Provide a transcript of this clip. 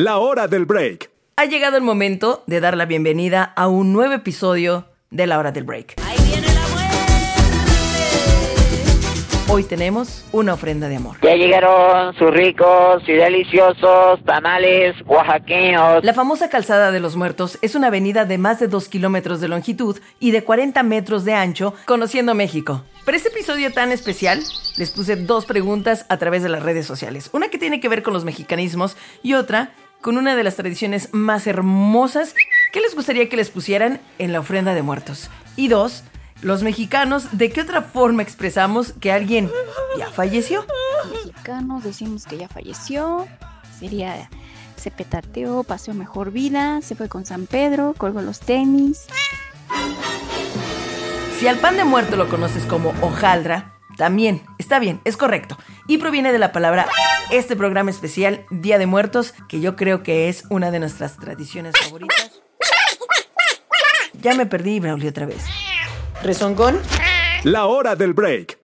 La hora del break. Ha llegado el momento de dar la bienvenida a un nuevo episodio de La hora del break. Hoy tenemos una ofrenda de amor. Ya llegaron sus ricos y deliciosos tamales oaxaqueños. La famosa Calzada de los Muertos es una avenida de más de 2 kilómetros de longitud y de 40 metros de ancho, conociendo México. Para este episodio tan especial, les puse dos preguntas a través de las redes sociales. Una que tiene que ver con los mexicanismos y otra con una de las tradiciones más hermosas que les gustaría que les pusieran en la ofrenda de muertos. Y dos, los mexicanos, ¿de qué otra forma expresamos que alguien ya falleció? mexicanos decimos que ya falleció, sería se petateó, pasó mejor vida, se fue con San Pedro, colgó los tenis. Si al pan de muerto lo conoces como hojaldra, también está bien, es correcto. Y proviene de la palabra este programa especial, Día de Muertos, que yo creo que es una de nuestras tradiciones favoritas. Ya me perdí, Braulio, otra vez. ¿Rezongón? La hora del break.